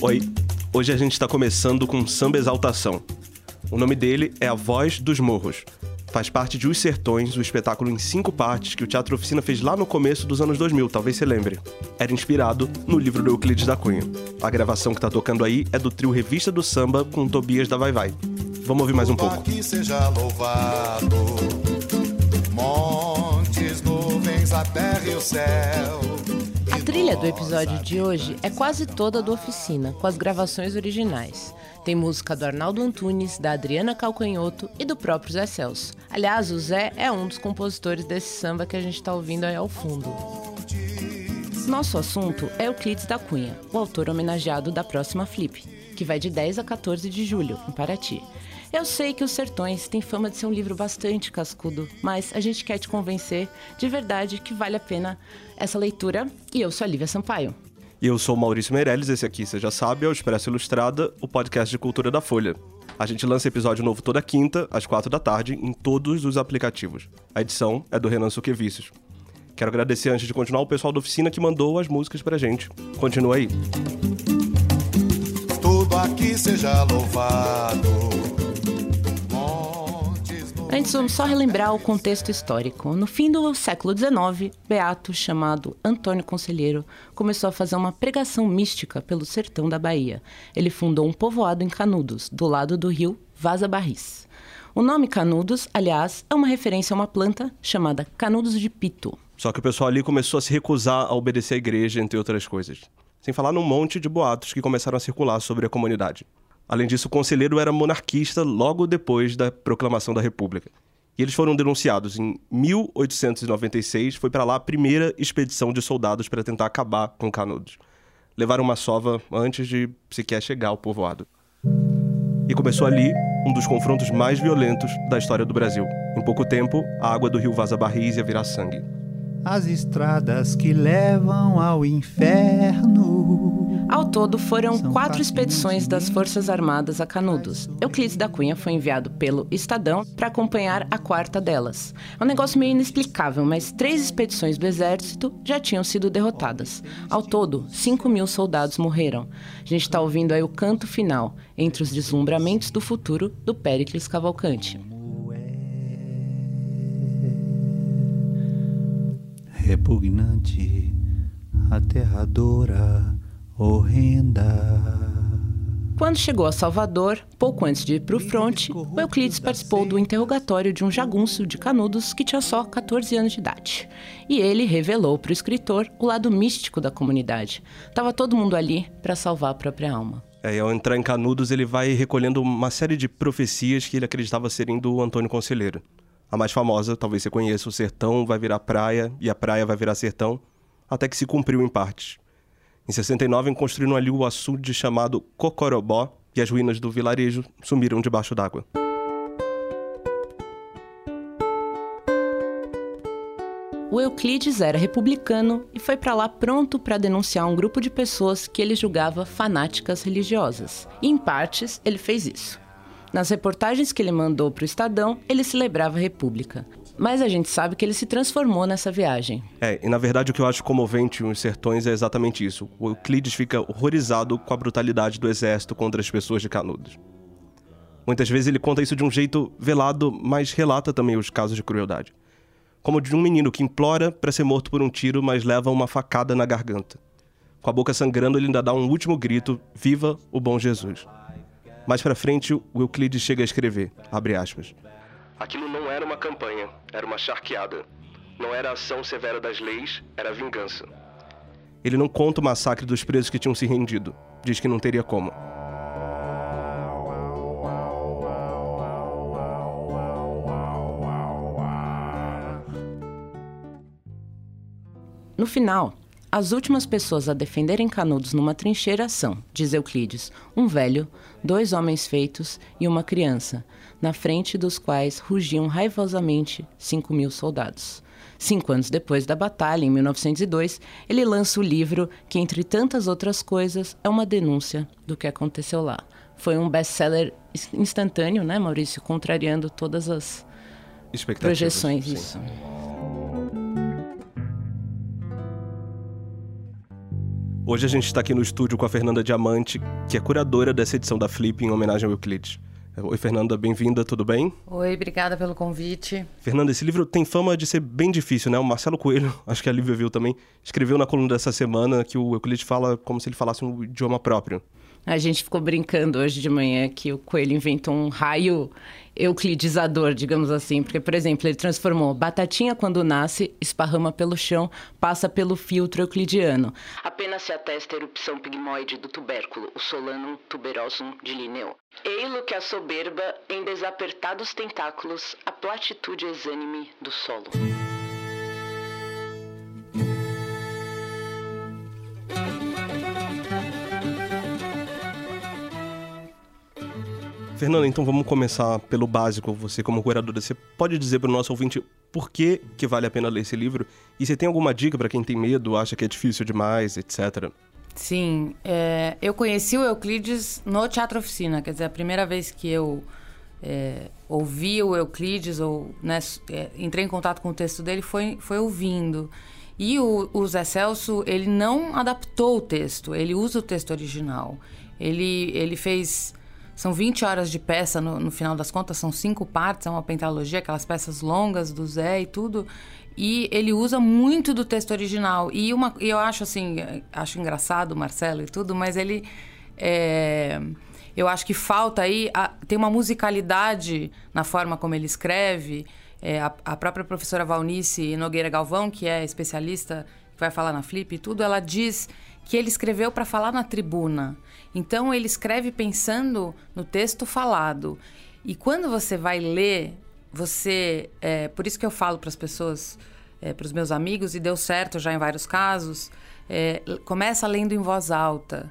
Oi, hoje a gente está começando com Samba Exaltação. O nome dele é A Voz dos Morros. Faz parte de Os Sertões, o espetáculo em cinco partes que o Teatro Oficina fez lá no começo dos anos 2000, talvez você lembre. Era inspirado no livro do Euclides da Cunha. A gravação que tá tocando aí é do trio Revista do Samba com Tobias da Vai Vai. Vamos ouvir mais um pouco. Que seja louvado, montes, nuvens, a terra e o céu. Trilha do episódio de hoje é quase toda do Oficina, com as gravações originais. Tem música do Arnaldo Antunes, da Adriana Calcanhoto e do próprio Zé Celso. Aliás, o Zé é um dos compositores desse samba que a gente está ouvindo aí ao fundo. Nosso assunto é Euclides da Cunha, o autor homenageado da próxima Flip, que vai de 10 a 14 de julho, em Paraty. Eu sei que Os Sertões tem fama de ser um livro bastante cascudo, mas a gente quer te convencer de verdade que vale a pena essa leitura. E eu sou a Lívia Sampaio. E eu sou o Maurício Meirelles, esse aqui você já sabe, é o Expresso Ilustrada, o podcast de cultura da Folha. A gente lança episódio novo toda quinta, às quatro da tarde, em todos os aplicativos. A edição é do Renan Suquevicius. Quero agradecer antes de continuar o pessoal da oficina que mandou as músicas pra gente. Continua aí. Tudo aqui seja louvado. Antes, vamos só relembrar o contexto histórico. No fim do século XIX, Beato, chamado Antônio Conselheiro, começou a fazer uma pregação mística pelo sertão da Bahia. Ele fundou um povoado em Canudos, do lado do rio Vaza Barris. O nome Canudos, aliás, é uma referência a uma planta chamada Canudos de Pito. Só que o pessoal ali começou a se recusar a obedecer à igreja, entre outras coisas. Sem falar num monte de boatos que começaram a circular sobre a comunidade. Além disso, o conselheiro era monarquista logo depois da proclamação da República. E eles foram denunciados. Em 1896, foi para lá a primeira expedição de soldados para tentar acabar com Canudos. Levaram uma sova antes de sequer chegar ao povoado. E começou ali um dos confrontos mais violentos da história do Brasil. Em pouco tempo, a água do rio Vaza Barris ia virar sangue. As estradas que levam ao inferno ao todo, foram quatro expedições das Forças Armadas a Canudos. Euclides da Cunha foi enviado pelo Estadão para acompanhar a quarta delas. É um negócio meio inexplicável, mas três expedições do Exército já tinham sido derrotadas. Ao todo, 5 mil soldados morreram. A gente está ouvindo aí o canto final, entre os deslumbramentos do futuro, do Péricles Cavalcante. Repugnante, aterradora horrenda. Quando chegou a Salvador, pouco antes de ir para o fronte, o Euclides participou do interrogatório de um jagunço de Canudos que tinha só 14 anos de idade. E ele revelou para o escritor o lado místico da comunidade. Tava todo mundo ali para salvar a própria alma. É, e ao entrar em Canudos, ele vai recolhendo uma série de profecias que ele acreditava serem do Antônio Conselheiro. A mais famosa, talvez você conheça, o sertão vai virar praia e a praia vai virar sertão, até que se cumpriu em partes. Em 69, construíram ali o açude chamado Cocorobó e as ruínas do vilarejo sumiram debaixo d'água. O Euclides era republicano e foi para lá pronto para denunciar um grupo de pessoas que ele julgava fanáticas religiosas. E em partes, ele fez isso. Nas reportagens que ele mandou para o Estadão, ele celebrava a República. Mas a gente sabe que ele se transformou nessa viagem. É, e na verdade o que eu acho comovente nos sertões é exatamente isso. O Euclides fica horrorizado com a brutalidade do exército contra as pessoas de Canudos. Muitas vezes ele conta isso de um jeito velado, mas relata também os casos de crueldade. Como de um menino que implora para ser morto por um tiro, mas leva uma facada na garganta. Com a boca sangrando, ele ainda dá um último grito: Viva o bom Jesus! Mais para frente, o Euclides chega a escrever, abre aspas, Aquilo não era uma campanha, era uma charqueada. Não era ação severa das leis, era vingança. Ele não conta o massacre dos presos que tinham se rendido. Diz que não teria como. No final, as últimas pessoas a defenderem Canudos numa trincheira são, diz Euclides, um velho, dois homens feitos e uma criança, na frente dos quais rugiam raivosamente cinco mil soldados. Cinco anos depois da batalha, em 1902, ele lança o livro que, entre tantas outras coisas, é uma denúncia do que aconteceu lá. Foi um best-seller instantâneo, né, Maurício? Contrariando todas as projeções. Isso. Hoje a gente está aqui no estúdio com a Fernanda Diamante, que é curadora dessa edição da Flip em homenagem ao Euclides. Oi, Fernanda, bem-vinda, tudo bem? Oi, obrigada pelo convite. Fernanda, esse livro tem fama de ser bem difícil, né? O Marcelo Coelho, acho que a Lívia viu também, escreveu na coluna dessa semana que o Euclides fala como se ele falasse um idioma próprio. A gente ficou brincando hoje de manhã que o Coelho inventou um raio euclidizador, digamos assim. Porque, por exemplo, ele transformou batatinha quando nasce, esparrama pelo chão, passa pelo filtro euclidiano. Apenas se atesta a erupção pigmoide do tubérculo, o Solanum tuberosum de Linneu. Eilo que a soberba em desapertados tentáculos a platitude exânime do solo. Fernanda, então vamos começar pelo básico. Você, como curadora, você pode dizer para o nosso ouvinte por que, que vale a pena ler esse livro? E você tem alguma dica para quem tem medo, acha que é difícil demais, etc? Sim, é, eu conheci o Euclides no Teatro Oficina, quer dizer, a primeira vez que eu é, ouvi o Euclides, ou né, é, entrei em contato com o texto dele, foi, foi ouvindo. E o, o Zé Celso, ele não adaptou o texto, ele usa o texto original. Ele, ele fez são 20 horas de peça, no, no, final das contas, são cinco partes, é uma pentalogia, aquelas peças longas do Zé e tudo. E ele usa muito do texto original. E uma, eu acho assim, acho engraçado o Marcelo e tudo, mas ele. É, eu acho que falta aí. A, tem uma musicalidade na forma como ele escreve. É, a, a, própria professora Valnice Nogueira Galvão, que é especialista, que vai falar na Flip e tudo, ela diz que ele escreveu para falar na tribuna. Então ele escreve pensando no texto falado. E quando você vai ler, você. É, por isso que eu falo para as pessoas, é, para os meus amigos, e deu certo já em vários casos, é, começa lendo em voz alta.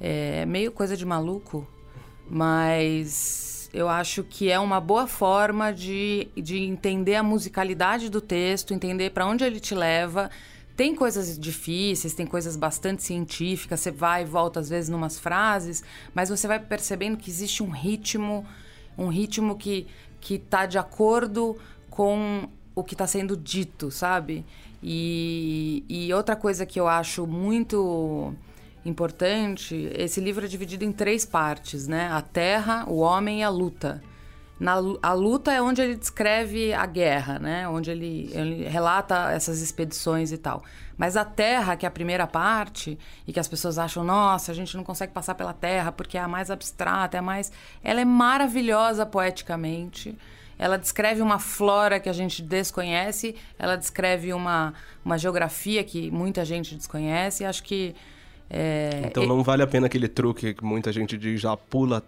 É meio coisa de maluco, mas eu acho que é uma boa forma de, de entender a musicalidade do texto, entender para onde ele te leva tem coisas difíceis, tem coisas bastante científicas, você vai e volta às vezes numas frases, mas você vai percebendo que existe um ritmo, um ritmo que que está de acordo com o que está sendo dito, sabe? E, e outra coisa que eu acho muito importante, esse livro é dividido em três partes, né? A Terra, o Homem e a Luta. Na, a luta é onde ele descreve a guerra, né? Onde ele, ele, relata essas expedições e tal. Mas a Terra, que é a primeira parte, e que as pessoas acham, nossa, a gente não consegue passar pela Terra porque é a mais abstrata, é a mais. Ela é maravilhosa poeticamente. Ela descreve uma flora que a gente desconhece, ela descreve uma, uma geografia que muita gente desconhece. Acho que. É... Então não vale a pena aquele truque que muita gente diz, já pula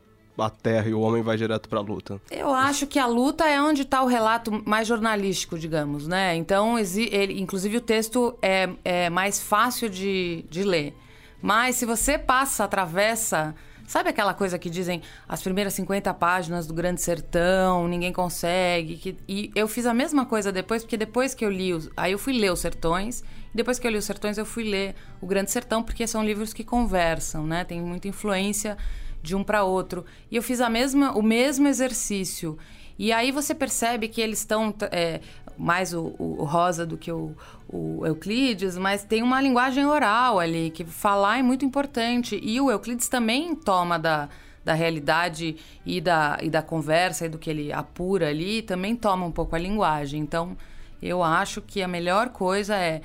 a terra e o homem vai direto para a luta. Eu acho que a luta é onde está o relato mais jornalístico, digamos, né? Então, ele, inclusive o texto é, é mais fácil de, de ler. Mas se você passa, atravessa Sabe aquela coisa que dizem as primeiras 50 páginas do Grande Sertão, ninguém consegue? Que... E eu fiz a mesma coisa depois, porque depois que eu li. Os... Aí eu fui ler Os Sertões, depois que eu li Os Sertões, eu fui ler O Grande Sertão, porque são livros que conversam, né? Tem muita influência de um para outro. E eu fiz a mesma, o mesmo exercício. E aí você percebe que eles estão é, mais o, o, Rosa do que o, o, Euclides, mas tem uma linguagem oral ali, que falar é muito importante. E o Euclides também toma da, da realidade e da, e da conversa e do que ele apura ali, também toma um pouco a linguagem. Então, eu acho que a melhor coisa é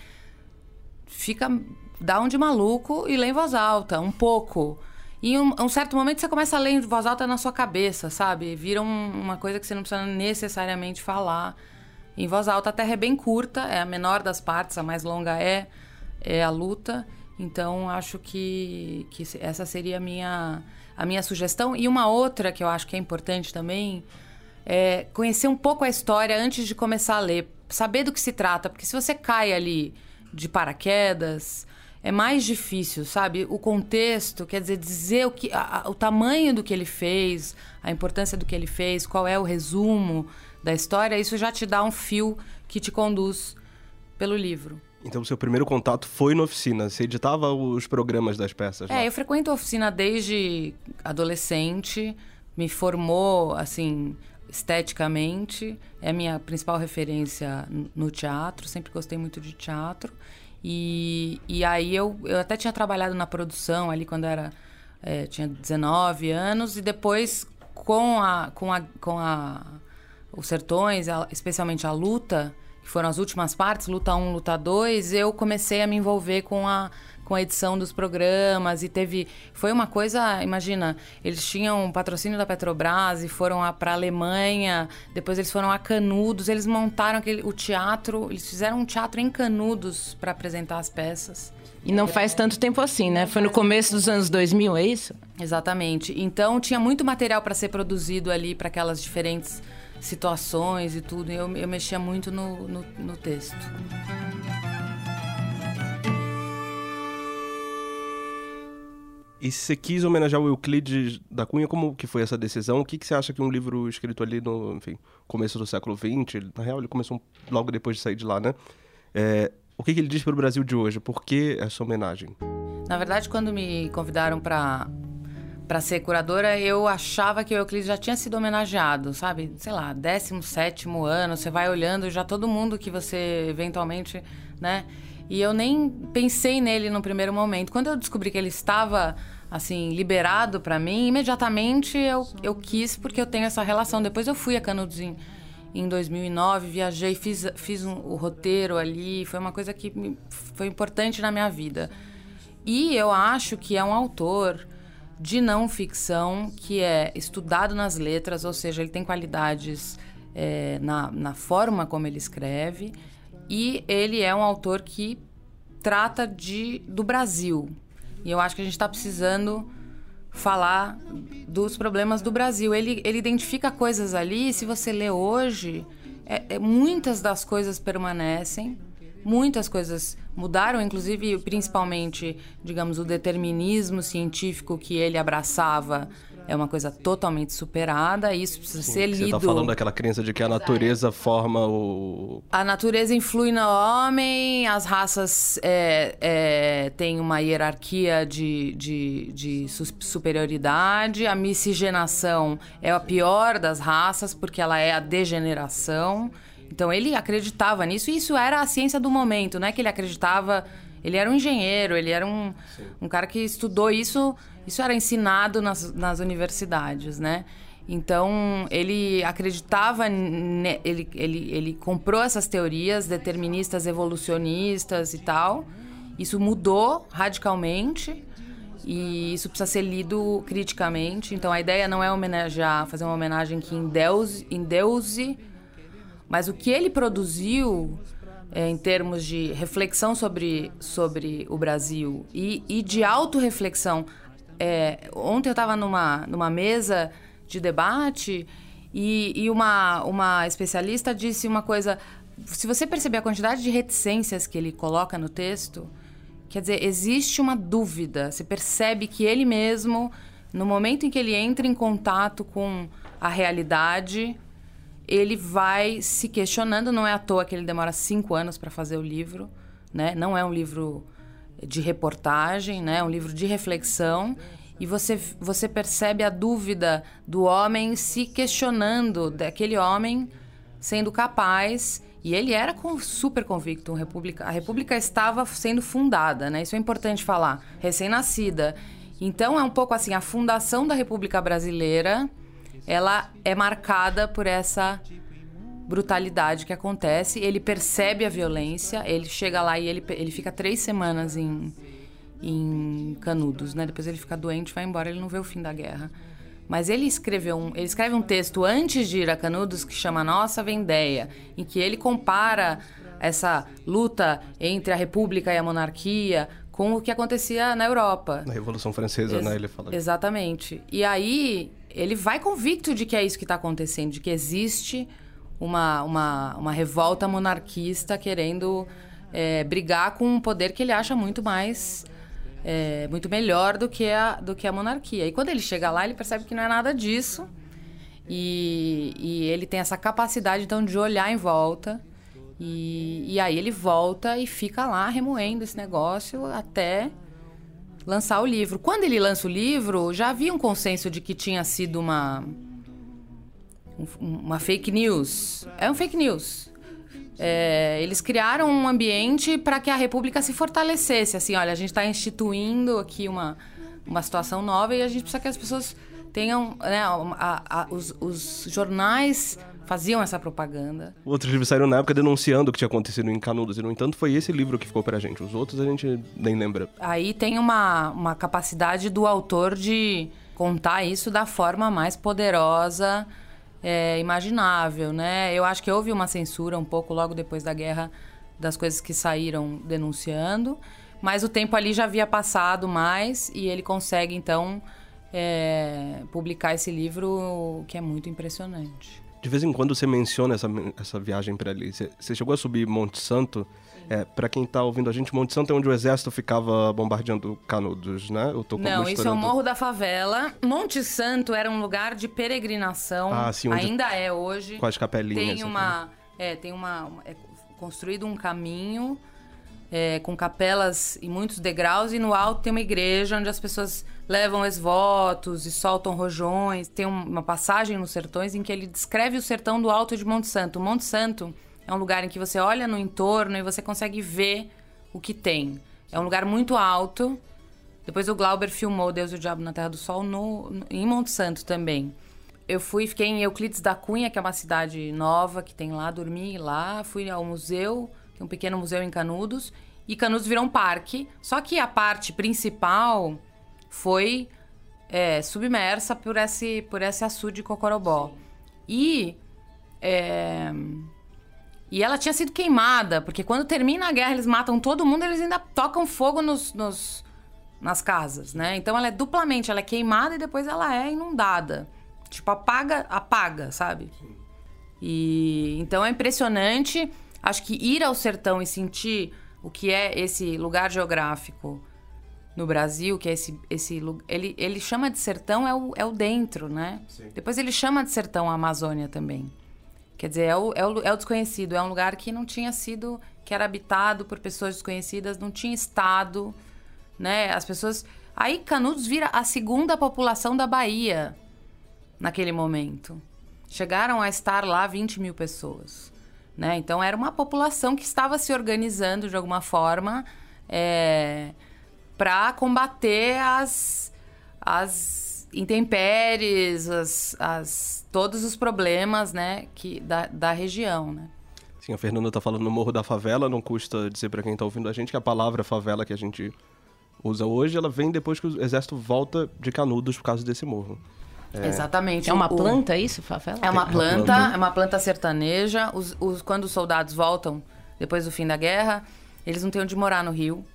fica dá um de maluco e lê em voz alta, um pouco. E em um, um, certo momento você começa a ler em voz alta na sua cabeça, sabe? Vira um, uma coisa que você não precisa necessariamente falar em voz alta. A Terra é bem curta, é a menor das partes, a mais longa é, é a luta. Então, acho que, que essa seria a minha, a minha sugestão. E uma outra que eu acho que é importante também é conhecer um pouco a história antes de começar a ler. Saber do que se trata, porque se você cai ali de paraquedas é mais difícil, sabe? O contexto, quer dizer, dizer o, que, a, a, o tamanho do que ele fez, a importância do que ele fez, qual é o resumo da história, isso já te dá um fio que te conduz pelo livro. Então, o seu primeiro contato foi na oficina? Você editava os programas das peças? É, eu frequento a oficina desde adolescente, me formou, assim, esteticamente, é a minha principal referência no teatro, sempre gostei muito de teatro. E, e aí eu, eu até tinha trabalhado na produção ali quando era, é, tinha 19 anos, e depois com a, com a, com a os sertões, a- especialmente a luta, que foram as últimas partes, luta 1, luta 2, eu comecei a me envolver com a com a edição dos programas e teve foi uma coisa, imagina, eles tinham um patrocínio da Petrobras e foram para a Alemanha, depois eles foram a Canudos, eles montaram aquele, o teatro, eles fizeram um teatro em Canudos para apresentar as peças. E não faz tanto tempo assim, né? Foi no começo dos anos 2000, é isso? Exatamente. Então tinha muito material para ser produzido ali para aquelas diferentes situações e tudo. E eu, eu mexia muito no, no, no texto. E se você quis homenagear o Euclides da Cunha, como que foi essa decisão? O que, que você acha que um livro escrito ali no, enfim, começo do século XX, ele- na real ele começou logo depois de sair de lá, né? É, o que, que ele diz para o Brasil de hoje? Por que essa homenagem? Na verdade, quando me convidaram para para ser curadora, eu achava que o Euclides já tinha sido homenageado, sabe? Sei lá, 17 ano, você vai olhando já todo mundo que você eventualmente, né? E eu nem pensei nele no primeiro momento. Quando eu descobri que ele estava assim liberado para mim, imediatamente eu, eu quis porque eu tenho essa relação. Depois eu fui a Canudos em, em 2009, viajei, fiz, fiz um- o roteiro ali, foi uma coisa que me- foi importante na minha vida. E eu acho que é um autor de não ficção que é estudado nas letras, ou seja, ele tem qualidades é, na, na forma como ele escreve, e ele é um autor que trata de, do Brasil. E eu acho que a gente está precisando falar dos problemas do Brasil. Ele, ele identifica coisas ali, se você lê hoje, é- é- muitas das coisas permanecem, muitas coisas mudaram, inclusive, principalmente, digamos, o determinismo científico que ele abraçava é uma coisa totalmente superada, e isso precisa ser Você lido. tá falando daquela crença de que a natureza forma o... A natureza influi no homem, as raças é, é, têm uma hierarquia de, de, de superioridade, a miscigenação é a pior das raças, porque ela é a degeneração. Então ele acreditava nisso, e isso era a ciência do momento, não é que ele acreditava. Ele era um engenheiro, ele era um, um cara que estudou isso, isso era ensinado nas, nas universidades, né? Então, ele acreditava, ne- ele, ele, ele comprou essas teorias deterministas, evolucionistas e tal. Isso mudou radicalmente e isso precisa ser lido criticamente. Então, a ideia não é homenagear, fazer uma homenagem que endeuse, endeuse mas o que ele produziu é, em termos de reflexão sobre, sobre o Brasil e, e de autorreflexão. É, ontem eu estava numa, numa mesa de debate e, e uma, uma especialista disse uma coisa. Se você perceber a quantidade de reticências que ele coloca no texto, quer dizer, existe uma dúvida. Você percebe que ele mesmo, no momento em que ele entra em contato com a realidade, ele vai se questionando. Não é à toa que ele demora cinco anos para fazer o livro, né? Não é um livro de reportagem, né? É um livro de reflexão. E você, você percebe a dúvida do homem se questionando, daquele homem sendo capaz. E ele era com- super convicto. um república, a República estava sendo fundada, né? Isso é importante falar. Recém-nascida. Então é um pouco assim, a fundação da República Brasileira ela é marcada por essa brutalidade que acontece. Ele percebe a violência, ele chega lá e ele, ele fica três semanas em, em Canudos, né? Depois ele fica doente, vai embora, ele não vê o fim da guerra. Mas ele escreveu um, ele escreve um texto antes de ir a Canudos que chama Nossa Vendéia, em que ele compara essa luta entre a república e a monarquia com o que acontecia na Europa. Na Revolução Francesa, Ex- né? Ele fala. Exatamente. E aí ele vai convicto de que é isso que está acontecendo, de que existe uma, uma, uma revolta monarquista querendo é, brigar com um poder que ele acha muito mais. é, muito melhor do que, a, do que a monarquia. E quando ele chega lá, ele percebe que não é nada disso. E, e ele tem essa capacidade, então, de olhar em volta. E, e aí ele volta e fica lá remoendo esse negócio até lançar o livro. Quando ele lança o livro, já havia um consenso de que tinha sido uma um- uma fake news. É um fake news. é, eles criaram um ambiente para que a República se fortalecesse. Assim, olha, a gente está instituindo aqui uma, uma situação nova e a gente precisa que as pessoas tenham. Né, a- a- os, os jornais faziam essa propaganda. Outros livros saíram na época denunciando o que tinha acontecido em Canudos, e no entanto foi esse livro que ficou pra gente. Os outros a gente nem lembra. Aí tem uma, uma capacidade do autor de contar isso da forma mais poderosa é, imaginável, né? Eu acho que houve uma censura um pouco logo depois da guerra das coisas que saíram denunciando, mas o tempo ali já havia passado mais e ele consegue então é, publicar esse livro que é muito impressionante. De vez em quando você menciona essa, essa viagem pra ali. Você, você chegou a subir Monte Santo. É, para quem tá ouvindo a gente, Monte Santo é onde o exército ficava bombardeando Canudos, né? Eu tô Não, isso é o. Morro da Favela. Monte Santo era um lugar de peregrinação, Ah, sim, ainda é hoje. Com as capelinhas. Tem assim. uma, é, tem uma- é construído um caminho é, com capelas e muitos degraus e no alto tem uma igreja onde as pessoas levam esvotos e soltam rojões. Tem um- uma passagem nos sertões em que ele descreve o sertão do alto de Monte Santo. Monte Santo é um lugar em que você olha no entorno e você consegue ver o que tem. É um lugar muito alto. Depois o Glauber filmou Deus e o Diabo na Terra do Sol no, no- em Monte Santo também. Eu fui, fiquei em Euclides da Cunha, que é uma cidade nova que tem lá, dormi lá, fui ao museu, tem um pequeno museu em Canudos, e Canudos virou um parque. Só que a parte principal foi é, submersa por esse, por esse açude de Cocorobó. E é, e ela tinha sido queimada, porque quando termina a guerra, eles matam todo mundo, eles ainda tocam fogo nos, nos- nas casas, né? Então ela é duplamente, ela é queimada e depois ela é inundada. Tipo, apaga, apaga, sabe? E então é impressionante. Acho que ir ao sertão e sentir o que é esse lugar geográfico no Brasil, que é esse, esse ele, ele chama de sertão é o, é o dentro, né? Depois ele chama de sertão a Amazônia também. Quer dizer, é o, é, o, é o desconhecido, é um lugar que não tinha sido, que era habitado por pessoas desconhecidas, não tinha estado, né? As pessoas. Aí Canudos vira a segunda população da Bahia naquele momento. Chegaram a estar lá 20 mil pessoas. Né? Então era uma população que estava se organizando de alguma forma para combater as, as intempéries, as, as, todos os problemas né, que, da, da região. Né? Sim, a Fernanda tá falando no Morro da Favela, não custa dizer pra quem tá ouvindo a gente que a palavra favela que a gente usa hoje, ela vem depois que o exército volta de Canudos por causa desse morro. Exatamente. É uma O- planta isso, favela? É uma planta, planta. é uma planta sertaneja. Os, os- quando os soldados voltam depois do fim da guerra, eles não têm onde morar no Rio.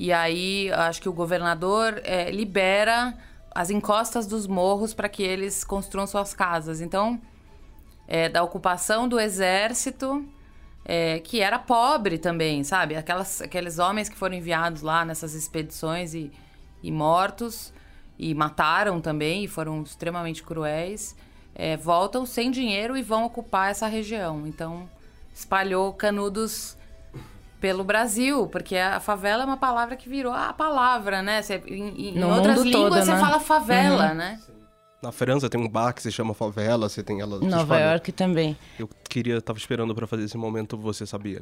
E aí, acho que o governador eh, libera as encostas dos morros para que eles construam suas casas. Então, é, da ocupação do exército, é, que era pobre também, sabe? Aquelas, aqueles homens que foram enviados lá nessas expedições e, e mortos, e mataram também, e foram extremamente cruéis, é, voltam sem dinheiro e vão ocupar essa região. Então, espalhou canudos pelo Brasil, porque a favela é uma palavra que virou a palavra, né? Você, em em outras línguas todo, você né? fala favela, né? Na França tem um bar que se chama Favela, você tem ela. Nova. York também. Eu queria, tava esperando pra fazer esse momento, você sabia.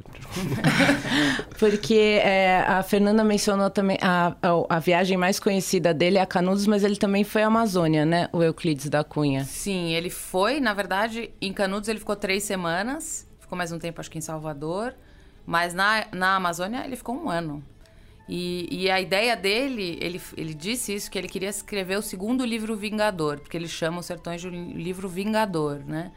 Porque é, a Fernanda mencionou também a, a, a viagem mais conhecida dele é a Canudos, mas ele também foi à Amazônia, né? O Euclides da Cunha. Sim, ele foi, na verdade, em Canudos ele ficou três semanas, ficou mais um tempo, acho que em Salvador, mas na, na Amazônia ele ficou um ano. E, e a ideia dele, ele, ele disse isso, que ele queria escrever o segundo livro Vingador, porque ele chama os sertões de um livro Vingador, né?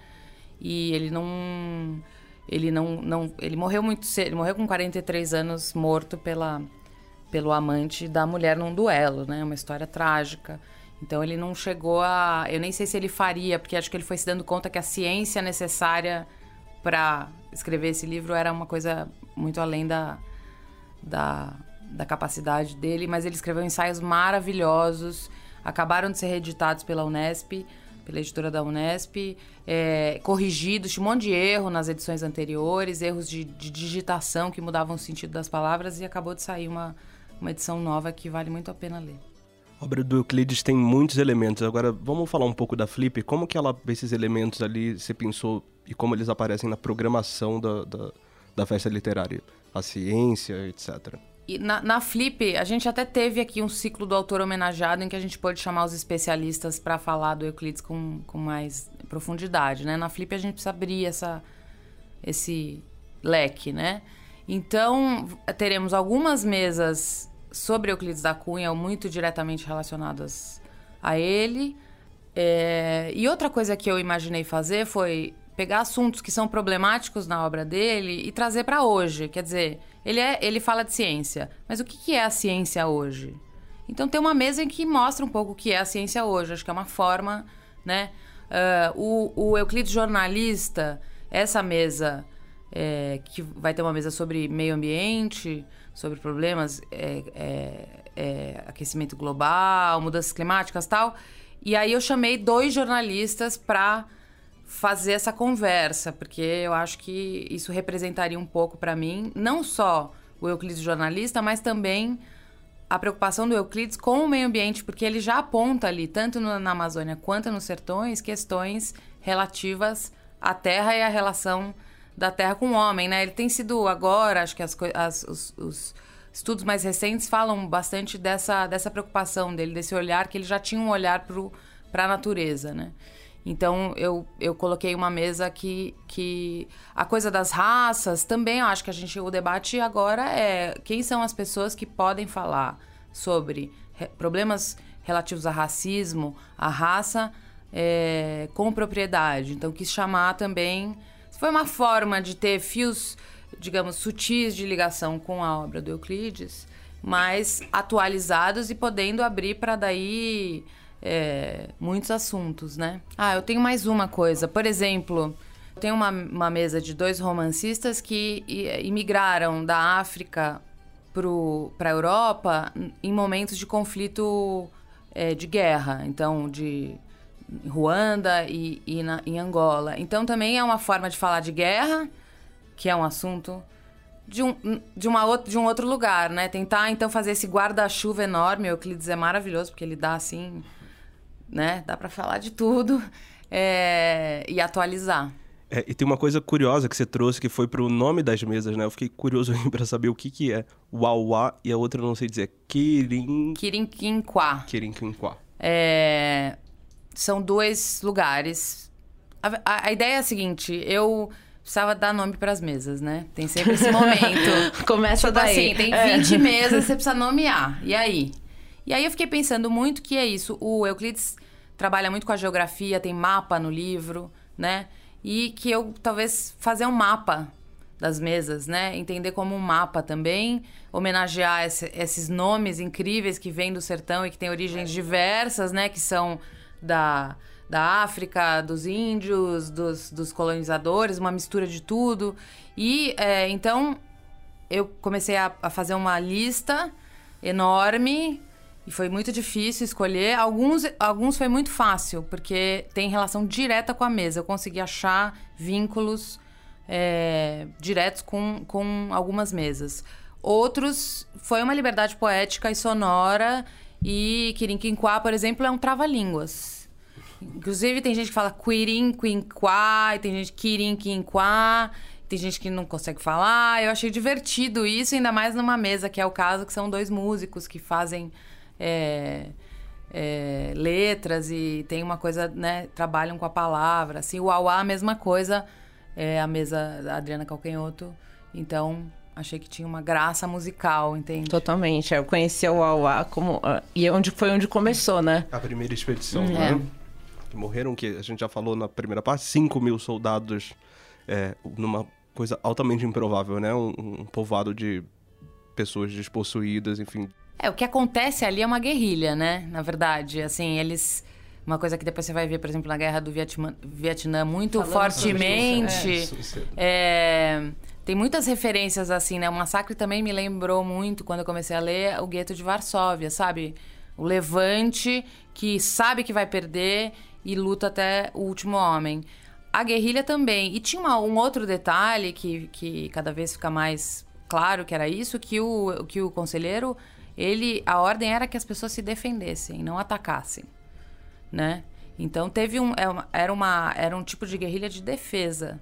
E ele não. Ele não. não ele morreu muito cedo, ele morreu com 43 anos, morto pela, pelo amante da mulher num duelo, né? Uma história trágica. Então ele não chegou a. Eu nem sei se ele faria, porque acho que ele foi se dando conta que a ciência necessária para escrever esse livro era uma coisa muito além da, da, da capacidade dele, mas ele escreveu ensaios maravilhosos, acabaram de ser reeditados pela Unesp, pela editora da Unesp, é, corrigidos, tinha um monte de erro nas edições anteriores, erros de, de digitação que mudavam o sentido das palavras, e acabou de sair uma, uma edição nova que vale muito a pena ler. A obra do Euclides tem muitos elementos. Agora, vamos falar um pouco da Flip. Como que ela, esses elementos ali, você pensou e como eles aparecem na programação da, da, da festa literária? A ciência, etc. E na, na Flip, a gente até teve aqui um ciclo do autor homenageado em que a gente pôde chamar os especialistas para falar do Euclides com, com mais profundidade, né? Na Flip a gente precisa abrir essa, esse leque, né? Então, teremos algumas mesas sobre Euclides da Cunha, muito diretamente relacionadas a ele. É, e outra coisa que eu imaginei fazer foi pegar assuntos que são problemáticos na obra dele e trazer para hoje. Quer dizer, ele, é, ele fala de ciência, mas o que, que é a ciência hoje? Então tem uma mesa em que mostra um pouco o que é a ciência hoje. Acho que é uma forma, né? Uh, o, o Euclides jornalista, essa mesa é, que vai ter uma mesa sobre meio ambiente, sobre problemas, é, é, é, aquecimento global, mudanças climáticas tal. E aí eu chamei dois jornalistas para fazer essa conversa, porque eu acho que isso representaria um pouco para mim, não só o Euclides jornalista, mas também a preocupação do Euclides com o meio ambiente, porque ele já aponta ali, tanto na Amazônia quanto nos sertões, questões relativas à terra e à relação da Terra com o homem, né? Ele tem sido agora, acho que as, as os, os, estudos mais recentes falam bastante dessa, dessa preocupação dele, desse olhar que ele já tinha um olhar para a natureza, né? Então eu, eu coloquei uma mesa que, que a coisa das raças também eu acho que a gente o debate agora é quem são as pessoas que podem falar sobre re, problemas relativos a racismo, a raça é, com propriedade. Então quis chamar também foi uma forma de ter fios, digamos, sutis de ligação com a obra do Euclides, mas atualizados e podendo abrir para daí é, muitos assuntos, né? Ah, eu tenho mais uma coisa. Por exemplo, tem uma, uma mesa de dois romancistas que imigraram da África para a Europa em momentos de conflito é, de guerra, então de Ruanda e, e na, em Angola. Então também é uma forma de falar de guerra, que é um assunto de um, de, uma outro, de um outro lugar, né? Tentar então fazer esse guarda-chuva enorme. O Euclides é maravilhoso porque ele dá assim, né? Dá para falar de tudo é, e atualizar. É, e tem uma coisa curiosa que você trouxe que foi pro nome das mesas, né? Eu fiquei curioso para saber o que que é Uauá e a outra eu não sei dizer. Quirin... Quirinquinquá. Quirinquinquá. É são dois lugares. A, a, a, ideia é a seguinte: eu precisava dar nome para as mesas, né? Tem sempre esse momento. Começa tipo daí. assim, tem 20 é. mesas, você precisa nomear. E aí? E aí eu fiquei pensando muito que é isso. O Euclides trabalha muito com a geografia, tem mapa no livro, né? E que eu talvez fazer um mapa das mesas, né? Entender como um mapa também, homenagear esse, esses nomes incríveis que vêm do sertão e que têm origens diversas, né? Que são da, da África, dos índios, dos, dos colonizadores, uma mistura de tudo. E é, então eu comecei a, a fazer uma lista enorme e foi muito difícil escolher. Alguns, alguns foi muito fácil, porque tem relação direta com a mesa. Eu consegui achar vínculos é, diretos com, com algumas mesas. Outros foi uma liberdade poética e sonora e Quirinquinquá, por exemplo, é um trava-línguas. Inclusive, tem gente que fala Quirinquinquá, e tem gente Quirinquinquá, tem gente que não consegue falar. Eu achei divertido isso, ainda mais numa mesa, que é o caso, que são dois músicos que fazem é, é, letras e tem uma coisa, né? Trabalham com a palavra. Assim, o Auá, a mesma coisa, é a mesa da Adriana Calcanhoto. Então, achei que tinha uma graça musical, entende? Totalmente. Eu conheci o Uauá como. Uh, e é onde foi onde começou, né? A primeira expedição, uhum. né? Que morreram, que a gente já falou na primeira parte, 5 mil soldados é, numa coisa altamente improvável, né? Um, um povoado de pessoas despossuídas, enfim. É, o que acontece ali é uma guerrilha, né? Na verdade, assim, eles. Uma coisa que depois você vai ver, por exemplo, na guerra do Vietnã, Vietnã muito Falando fortemente. É, é, tem muitas referências assim, né? O Massacre também me lembrou muito, quando eu comecei a ler, o Gueto de Varsóvia, sabe? O levante que sabe que vai perder e luta até o último homem. A guerrilha também. E tinha uma, um outro detalhe que, que cada vez fica mais claro que era isso, que o, que o conselheiro ele a ordem era que as pessoas se defendessem, não atacassem, né? Então teve um é era uma era um tipo de guerrilha de defesa,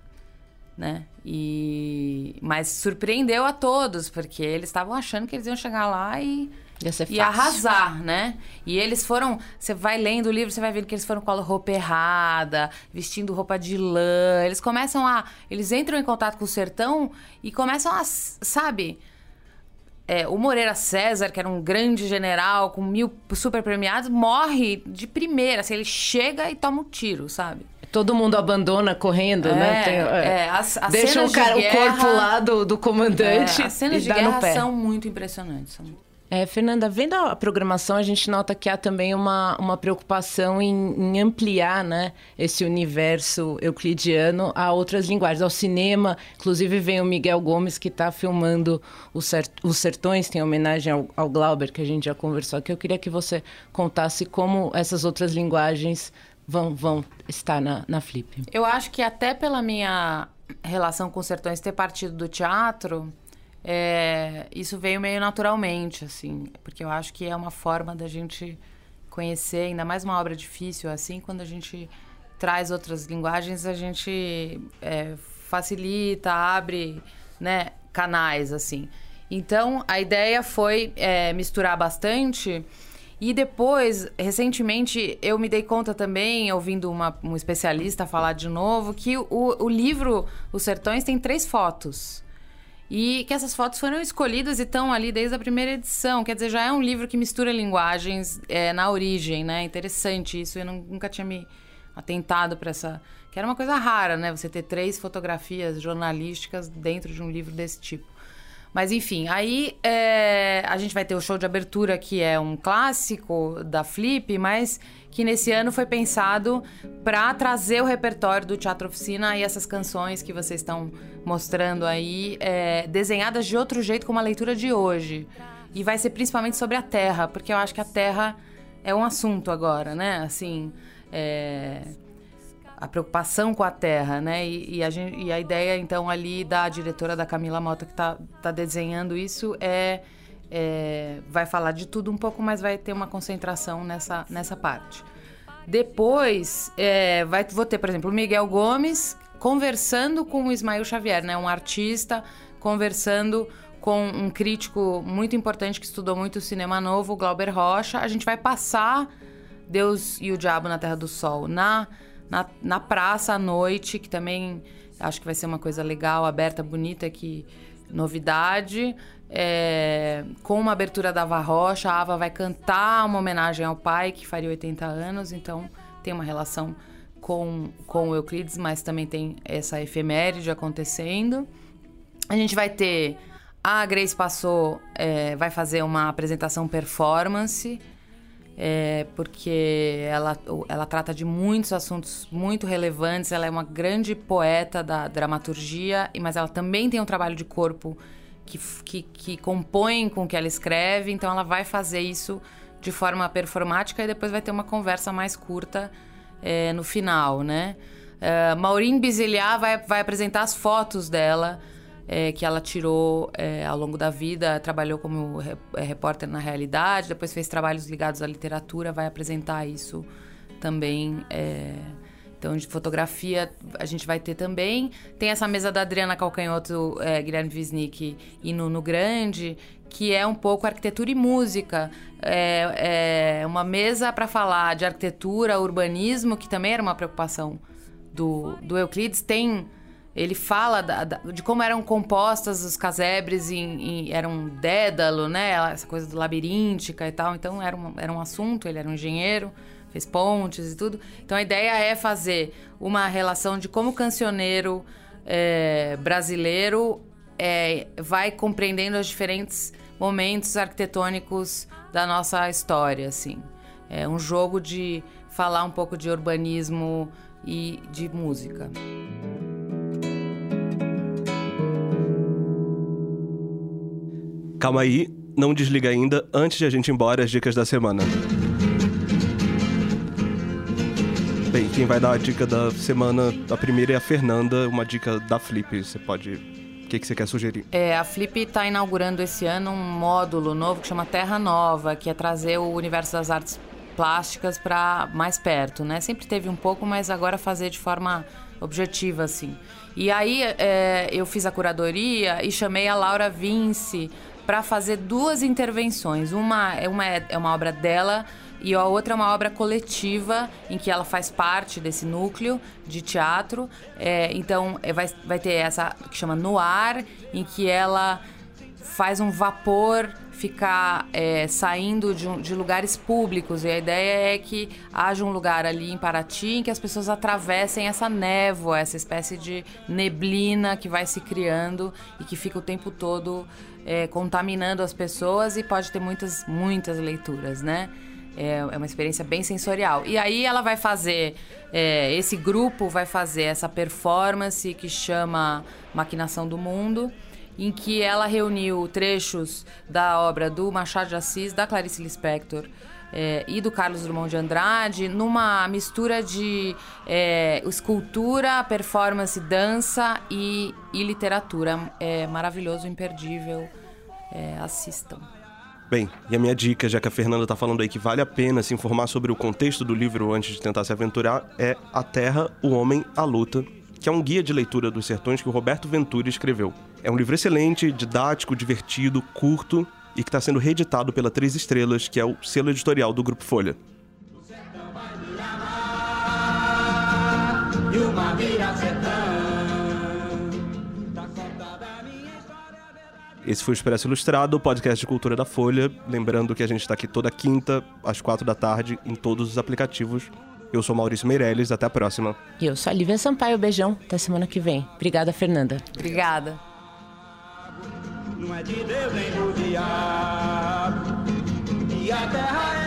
né? E mas surpreendeu a todos porque eles estavam achando que eles iam chegar lá e e arrasar, né? E eles foram. Você vai lendo o livro, você vai vendo que eles foram com a roupa errada, vestindo roupa de lã. Eles começam a. Eles entram em contato com o sertão e começam a. Sabe? É, o Moreira César, que era um grande general com mil super premiados, morre de primeira. Assim, ele chega e toma um tiro, sabe? Todo mundo abandona correndo, né? É, Tem- é, as- as Deixa cenas o, cara, de o corpo guerra- lá do, do comandante É, as cenas de guerra são muito impressionantes. são- É, Fernanda, vendo a programação, a gente nota que há também uma, uma preocupação em, em ampliar né, esse universo euclidiano a outras linguagens, ao cinema. Inclusive, vem o Miguel Gomes, que está filmando Os, Sertões, tem homenagem ao, ao Glauber, que a gente já conversou aqui. Eu queria que você contasse como essas outras linguagens vão, vão estar na, na Flip. Eu acho que até pela minha relação com os sertões ter partido do teatro, é, isso veio meio naturalmente, assim, porque eu acho que é uma forma da gente conhecer, ainda mais uma obra difícil assim, quando a gente traz outras linguagens, a gente é, facilita, abre, né, canais assim. Então a ideia foi é, misturar bastante. E depois, recentemente, eu me dei conta também, ouvindo uma, um especialista falar de novo, que o, o livro Os Sertões tem três fotos. E que essas fotos foram escolhidas e estão ali desde a primeira edição. Quer dizer, já é um livro que mistura linguagens é, na origem, né? Interessante isso. Eu não- nunca tinha me atentado para essa. Que era uma coisa rara, né? Você ter três fotografias jornalísticas dentro de um livro desse tipo. Mas enfim, aí é, a gente vai ter o show de abertura, que é um clássico da Flip, mas que nesse ano foi pensado para trazer o repertório do Teatro Oficina e essas canções que vocês estão mostrando aí, é, desenhadas de outro jeito com uma leitura de hoje. E vai ser principalmente sobre a Terra, porque eu acho que a Terra é um assunto agora, né? Assim, é, a preocupação com a terra, né? E, e a, gen- e a ideia, então, ali da diretora da Camila Mota, que tá, tá desenhando isso, é, é- Vai falar de tudo um pouco, mas vai ter uma concentração nessa, nessa parte. Depois, é, vai, vou ter, por exemplo, o Miguel Gomes conversando com o Ismael Xavier, né? Um artista conversando com um crítico muito importante que estudou muito o cinema novo, Glauber Rocha. A gente vai passar Deus e o Diabo na Terra do Sol na, na, na praça à noite, que também acho que vai ser uma coisa legal, aberta, bonita, que novidade. É, com uma abertura da Ava Rocha, a Ava vai cantar uma homenagem ao pai, que faria 80 anos, então tem uma relação com, com Euclides, mas também tem essa efeméride acontecendo. A gente vai ter. A Grace Passou é, vai fazer uma apresentação performance, é, porque ela, ela trata de muitos assuntos muito relevantes. Ela é uma grande poeta da dramaturgia, mas ela também tem um trabalho de corpo que, que, que compõe com o que ela escreve. Então, ela vai fazer isso de forma performática e depois vai ter uma conversa mais curta é, no final, né? É, Maureen vai, vai apresentar as fotos dela é, que ela tirou é, ao longo da vida, trabalhou como é, repórter na realidade, depois fez trabalhos ligados à literatura, vai apresentar isso também. é. Então, de fotografia a gente vai ter também. Tem essa mesa da Adriana Calcanhoto, é, Guilherme Wisnik e Nuno Grande, que é um pouco arquitetura e música. É, é uma mesa para falar de arquitetura, urbanismo, que também era uma preocupação do, do Euclides. Tem ele fala da- da- de como eram compostas os casebres em, em- eram dédalo, né? Essa coisa do labiríntica e tal. Então era um, era um assunto, ele era um engenheiro, fez pontes e tudo. Então a ideia é fazer uma relação de como o cancioneiro é, brasileiro é, vai compreendendo os diferentes momentos arquitetônicos da nossa história, assim. É um jogo de falar um pouco de urbanismo e de música. Calma aí, não desliga ainda, antes de a gente ir embora, as dicas da semana. Bem, quem vai dar a dica da semana, a primeira é a Fernanda, uma dica da Flip. Você pode que, que você quer sugerir? É, a Flip está inaugurando esse ano um módulo novo que chama Terra Nova, que é trazer o universo das artes plásticas para mais perto, né? Sempre teve um pouco, mas agora fazer de forma objetiva, assim. E aí é, eu fiz a curadoria e chamei a Laura Vince para fazer duas intervenções. Uma, uma é, é uma obra dela e a outra é uma obra coletiva em que ela faz parte desse núcleo de teatro. É, então é, vai, vai ter essa que chama No Ar, em que ela faz um vapor ficar é, saindo de, de, lugares públicos. E a ideia é que haja um lugar ali em Paraty em que as pessoas atravessem essa névoa, essa espécie de neblina que vai se criando e que fica o tempo todo é, contaminando as pessoas e pode ter muitas, muitas leituras, né? É, é uma experiência bem sensorial. E aí ela vai fazer, é, esse grupo vai fazer essa performance que chama Maquinação do Mundo, em que ela reuniu trechos da obra do Machado de Assis, da Clarice Lispector, é, e do Carlos Drummond de Andrade, numa mistura de é, escultura, performance, dança e, e literatura. É maravilhoso, imperdível. É, assistam. Bem, e a minha dica, já que a Fernanda está falando aí que vale a pena se informar sobre o contexto do livro antes de tentar se aventurar, é A Terra, o Homem, a Luta, que é um guia de leitura dos sertões que o Roberto Venturi escreveu. É um livro excelente, didático, divertido, curto e que está sendo reeditado pela Três Estrelas, que é o selo editorial do Grupo Folha. Esse foi o Expresso Ilustrado, o podcast de cultura da Folha. Lembrando que a gente está aqui toda quinta, às quatro da tarde, em todos os aplicativos. Eu sou Maurício Meirelles, até a próxima. E eu sou a Lívia Sampaio, beijão, até semana que vem. Obrigada, Fernanda. Obrigada. Não é de Deus nem do diabo, e a terra